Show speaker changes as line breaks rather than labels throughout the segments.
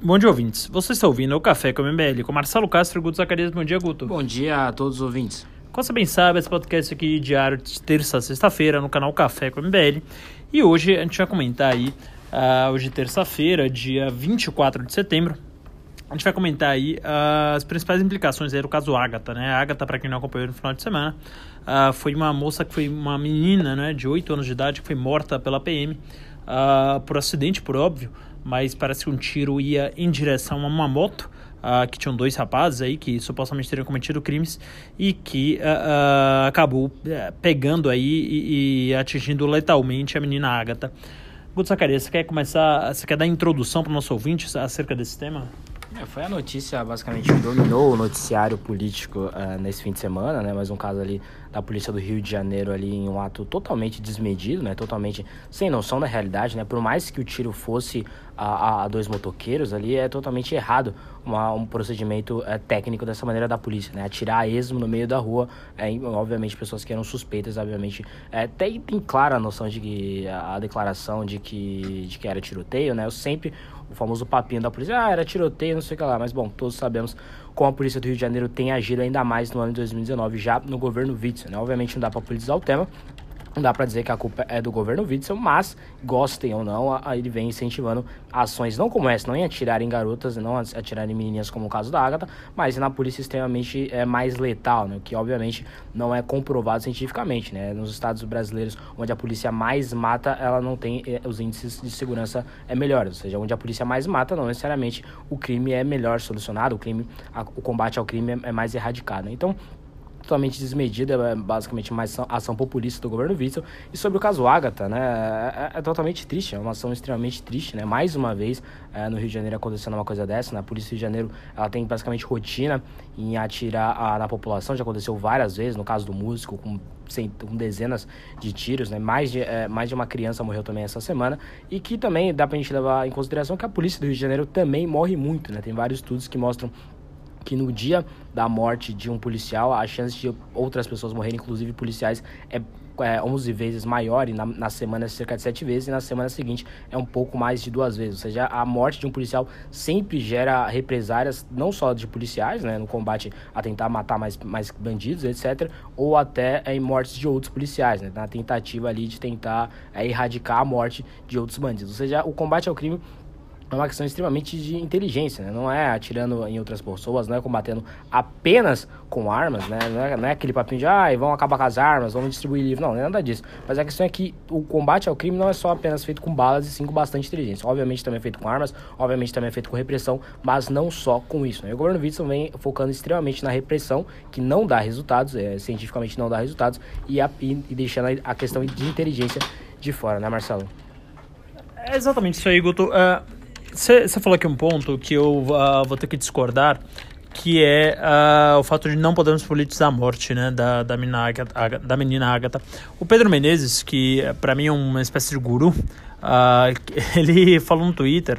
Bom dia, ouvintes. Você está ouvindo o Café com MBL com Marcelo Castro e Guto Zacarias. Bom dia, Guto.
Bom dia a todos os ouvintes.
Como você bem sabe, esse podcast aqui diário de terça a sexta-feira no canal Café com MBL. E hoje a gente vai comentar aí, uh, hoje terça-feira, dia 24 de setembro, a gente vai comentar aí uh, as principais implicações aí do caso Agatha, né? A Agatha, para quem não acompanhou no final de semana, uh, foi uma moça que foi uma menina, né, de 8 anos de idade que foi morta pela PM por acidente, por óbvio, mas parece que um tiro ia em direção a uma moto. Uh, que tinham dois rapazes aí que supostamente teriam cometido crimes e que uh, uh, acabou eh, pegando aí e, e, atingindo letalmente a menina Agatha. Guto Zacarias, você quer começar, você quer dar introdução para o nosso ouvinte acerca desse tema?
É, foi a notícia basicamente que dominou o noticiário político nesse fim de semana, né? Mais um caso ali da polícia do Rio de Janeiro ali em um ato totalmente desmedido, né? Totalmente sem noção da realidade, né? Por mais que o tiro fosse a, a dois motoqueiros ali, é totalmente errado uma, um procedimento é, técnico dessa maneira da polícia, né? Atirar a esmo no meio da rua, é, obviamente pessoas que eram suspeitas, obviamente, é, tem, tem clara a noção de que a declaração de que, de que era tiroteio, né? Eu sempre o famoso papinho da polícia, ah, era tiroteio, não sei o que lá, mas bom, todos sabemos como a polícia do Rio de Janeiro tem agido ainda mais no ano de 2019, já no governo Witzel, né? Obviamente não dá para politizar o tema, não dá para dizer que a culpa é do governo Witzel, mas, gostem ou não, ele vem incentivando ações não como essa, não em atirar em garotas, não atirar em menininhas como o caso da Agatha, mas na polícia extremamente é, mais letal, né? que obviamente não é comprovado cientificamente. Né? Nos estados brasileiros, onde a polícia mais mata, ela não tem é, os índices de segurança é melhores, ou seja, onde a polícia mais mata, não necessariamente o crime é melhor solucionado, o crime, a, o combate ao crime é, é mais erradicado. Né? Então, totalmente desmedida, é basicamente uma ação, populista do governo Witzel. E sobre o caso Agatha, né, é, é, é, totalmente triste, é uma ação extremamente triste, né, mais uma vez é, no Rio de Janeiro acontecendo uma coisa dessa, né, a Polícia do Rio de Janeiro, ela tem basicamente rotina em atirar a, na população, já aconteceu várias vezes, no caso do músico, com com dezenas de tiros, né? Mais de, é, mais de uma criança morreu também essa semana. E que também dá pra gente levar em consideração que a polícia do Rio de Janeiro também morre muito, né? Tem vários estudos que mostram que no dia da morte de um policial, a chance de outras pessoas morrerem, inclusive policiais, é é, 11 vezes maior, e na, na semana é cerca de 7 vezes, e na semana seguinte é um pouco mais de duas vezes. Ou seja, a morte de um policial sempre gera represárias, não só de policiais, né, no combate a tentar matar mais, mais bandidos, etc., ou até é, em mortes de outros policiais, né, na tentativa ali de tentar é, erradicar a morte de outros bandidos. Ou seja, o combate ao crime é uma questão extremamente de inteligência, né? Não é atirando em outras pessoas, não é combatendo apenas com armas, né? Não é, não é aquele papinho de, ah, vão acabar com as armas, vamos distribuir livro. Não, não é nada disso. Mas a questão é que o combate ao crime não é só apenas feito com balas e sim com bastante inteligência. Obviamente também é feito com armas, obviamente também é feito com repressão, mas não só com isso, né? E o governo Witzel vem focando extremamente na repressão, que não dá resultados, é, cientificamente não dá resultados, e, a, e, e deixando a questão de inteligência de fora, né, Marcelo?
É exatamente isso aí, Guto. Uh você falou aqui um ponto que eu uh, vou ter que discordar, que é uh, o fato de não podermos politizar a morte né, da, da, menina Agatha, da menina Agatha. O Pedro Menezes, que para mim é uma espécie de guru, uh, ele falou no Twitter,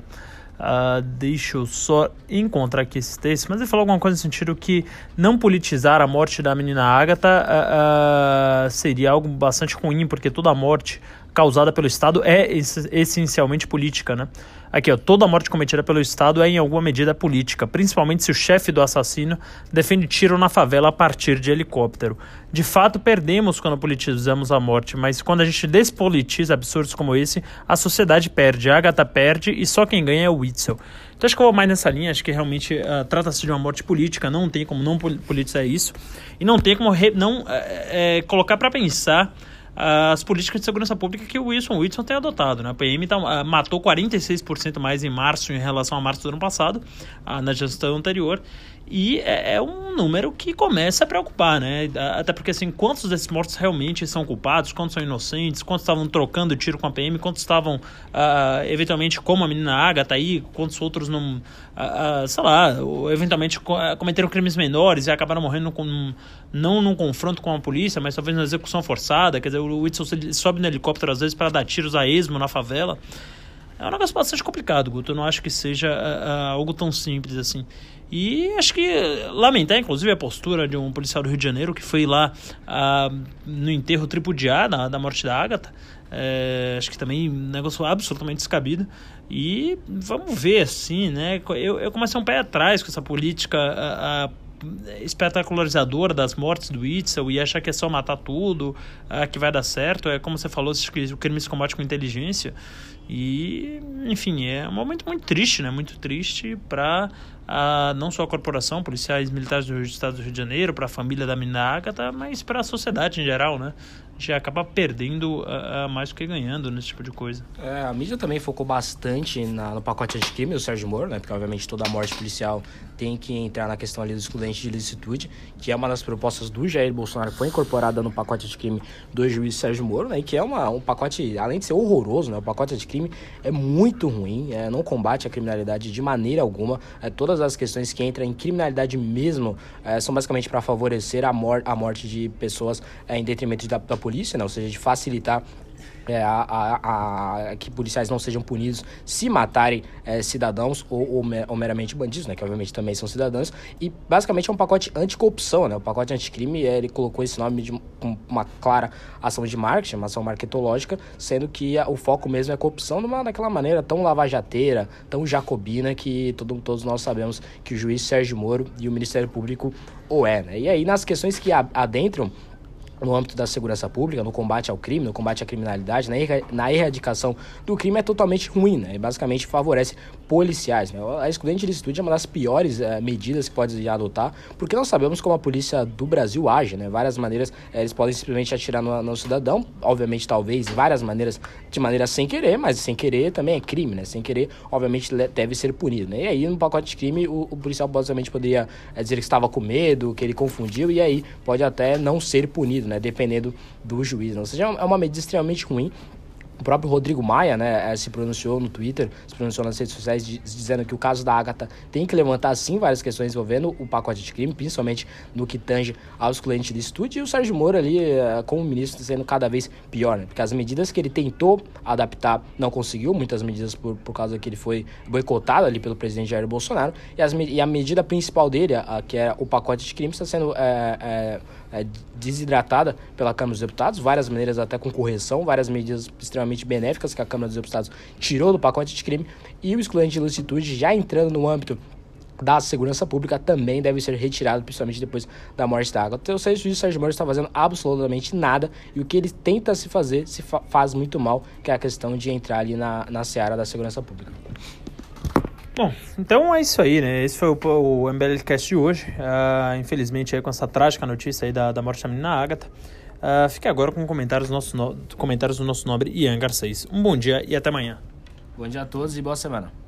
uh, deixa eu só encontrar aqui esse texto, mas ele falou alguma coisa no sentido que não politizar a morte da menina Agatha seria algo bastante ruim, porque toda morte causada pelo Estado é essencialmente política, né? Aqui, ó, toda morte cometida pelo Estado é em alguma medida política, principalmente se o chefe do assassino defende tiro na favela a partir de helicóptero. De fato, perdemos quando politizamos a morte, mas quando a gente despolitiza absurdos como esse, a sociedade perde, a Agatha perde e só quem ganha é o Witzel. Então acho que eu vou mais nessa linha, acho que realmente uh, trata-se de uma morte política, não tem como não politizar isso, e não tem como não é, colocar para pensar as políticas de segurança pública que o Wilson Wilson tem adotado. Né? A PM tá, uh, matou 46% mais em março em relação a março do ano passado, uh, na gestão anterior, e é, é, um número que começa a preocupar, né? Até porque, assim, quantos desses mortos realmente são culpados, quantos são inocentes, quantos estavam trocando tiro com a PM, quantos estavam, uh, eventualmente, como a menina Agatha aí, quantos outros não, uh, uh, sei lá, eventualmente cometeram crimes menores e acabaram morrendo com, não num confronto com a polícia, mas talvez numa execução forçada. Quer dizer, o Whitson sobe no helicóptero às vezes para dar tiros a esmo na favela. É um negócio bastante complicado, Guto. Eu não acho que seja algo tão simples assim. E acho que lamentar, inclusive, a postura de um policial do Rio de Janeiro que foi lá ah, no enterro tripudiar da, da morte da Agatha. É, acho que também um negócio absolutamente descabido. E vamos ver, assim, né? Eu, eu comecei um pé atrás com essa política espetacularizadora das mortes do Itzel e achar que é só matar tudo, uh, que vai dar certo. É como você falou, o crime se combate com inteligência. E, enfim, é um momento muito triste, né? Muito triste para uh, não só a corporação, policiais militares do Estado do Rio de Janeiro, para a família da Mina Agatha, mas para a sociedade em geral, né? gente acaba perdendo uh, mais do que ganhando nesse tipo de coisa.
É, a mídia também focou bastante na, no pacote anticrime do Sérgio Moro, né? Porque obviamente toda a morte policial tem que entrar na questão ali do excludente de licitude, que é uma das propostas do Jair Bolsonaro, que foi incorporada no pacote anticrime do juiz Sérgio Moro, né? E que é uma, um pacote, além de ser horroroso, né? O pacote anticrime é muito ruim, é, não combate a criminalidade de maneira alguma. É, todas as questões que entram em criminalidade mesmo é, são basicamente para favorecer a, mor a morte de pessoas é, em detrimento da, da polícia polícia, né? ou seja, de facilitar é, a, a, a, que policiais não sejam punidos se matarem é, cidadãos ou, ou, ou, meramente bandidos, né? Que obviamente também são cidadãos. E basicamente é um pacote anticorrupção, né? O pacote anticrime, é, ele colocou esse nome de uma clara ação de marketing, uma ação marketológica, sendo que o foco mesmo é corrupção de uma, daquela maneira tão lavajateira, tão jacobina que todo, todos nós sabemos que o juiz Sérgio Moro e o Ministério Público o é, né? E aí nas questões que adentram no âmbito da segurança pública, no combate ao crime, no combate à criminalidade, na, erra, na erradicação do crime é totalmente ruim, né? E basicamente favorece policiais. Né? A excludente de licitude é uma das piores uh, medidas que pode adotar, porque nós sabemos como a polícia do Brasil age, né? Várias maneiras, uh, eles podem simplesmente atirar no, no, cidadão, obviamente, talvez, várias maneiras, de maneira sem querer, mas sem querer também é crime, né? Sem querer, obviamente, deve ser punido, né? E aí, no pacote de crime, o, o policial basicamente poderia uh, dizer que estava com medo, que ele confundiu, e aí pode até não ser punido, né? Dependendo do juiz. Né? Ou seja, é uma medida extremamente ruim o próprio Rodrigo Maia, né, eh, se pronunciou no Twitter, se pronunciou nas redes sociais dizendo que o caso da Agatha tem que levantar sim várias questões envolvendo o pacote de crime, principalmente no que tange aos clientes de estúdio, e o Sérgio Moro ali, eh, como ministro, sendo cada vez pior, né? Porque as medidas que ele tentou adaptar não conseguiu, muitas medidas por, por causa que ele foi boicotado ali pelo presidente Jair Bolsonaro, e, as, e a medida principal dele, a, que é o pacote de crime, está sendo é, é, é, desidratada pela Câmara dos Deputados, várias maneiras até com correção, várias medidas extremamente benéficas que a Câmara dos Deputados tirou do pacote de crime, e o excluente de licitude já entrando no âmbito da segurança pública também deve ser retirado, principalmente depois da morte da água. Então, o Sérgio Moro está fazendo absolutamente nada e o que ele tenta se fazer se fa faz muito mal, que é a questão de entrar ali na, na seara da segurança pública.
Bom, então é isso aí, né? Esse foi o, o MBLcast de hoje. Uh, infelizmente, aí, com essa trágica notícia aí da, da morte da menina Agatha. Uh, fique agora com comentários nosso, no... comentários do nosso nobre Ian Garcês. Um bom dia e até amanhã.
Bom dia a todos e boa semana.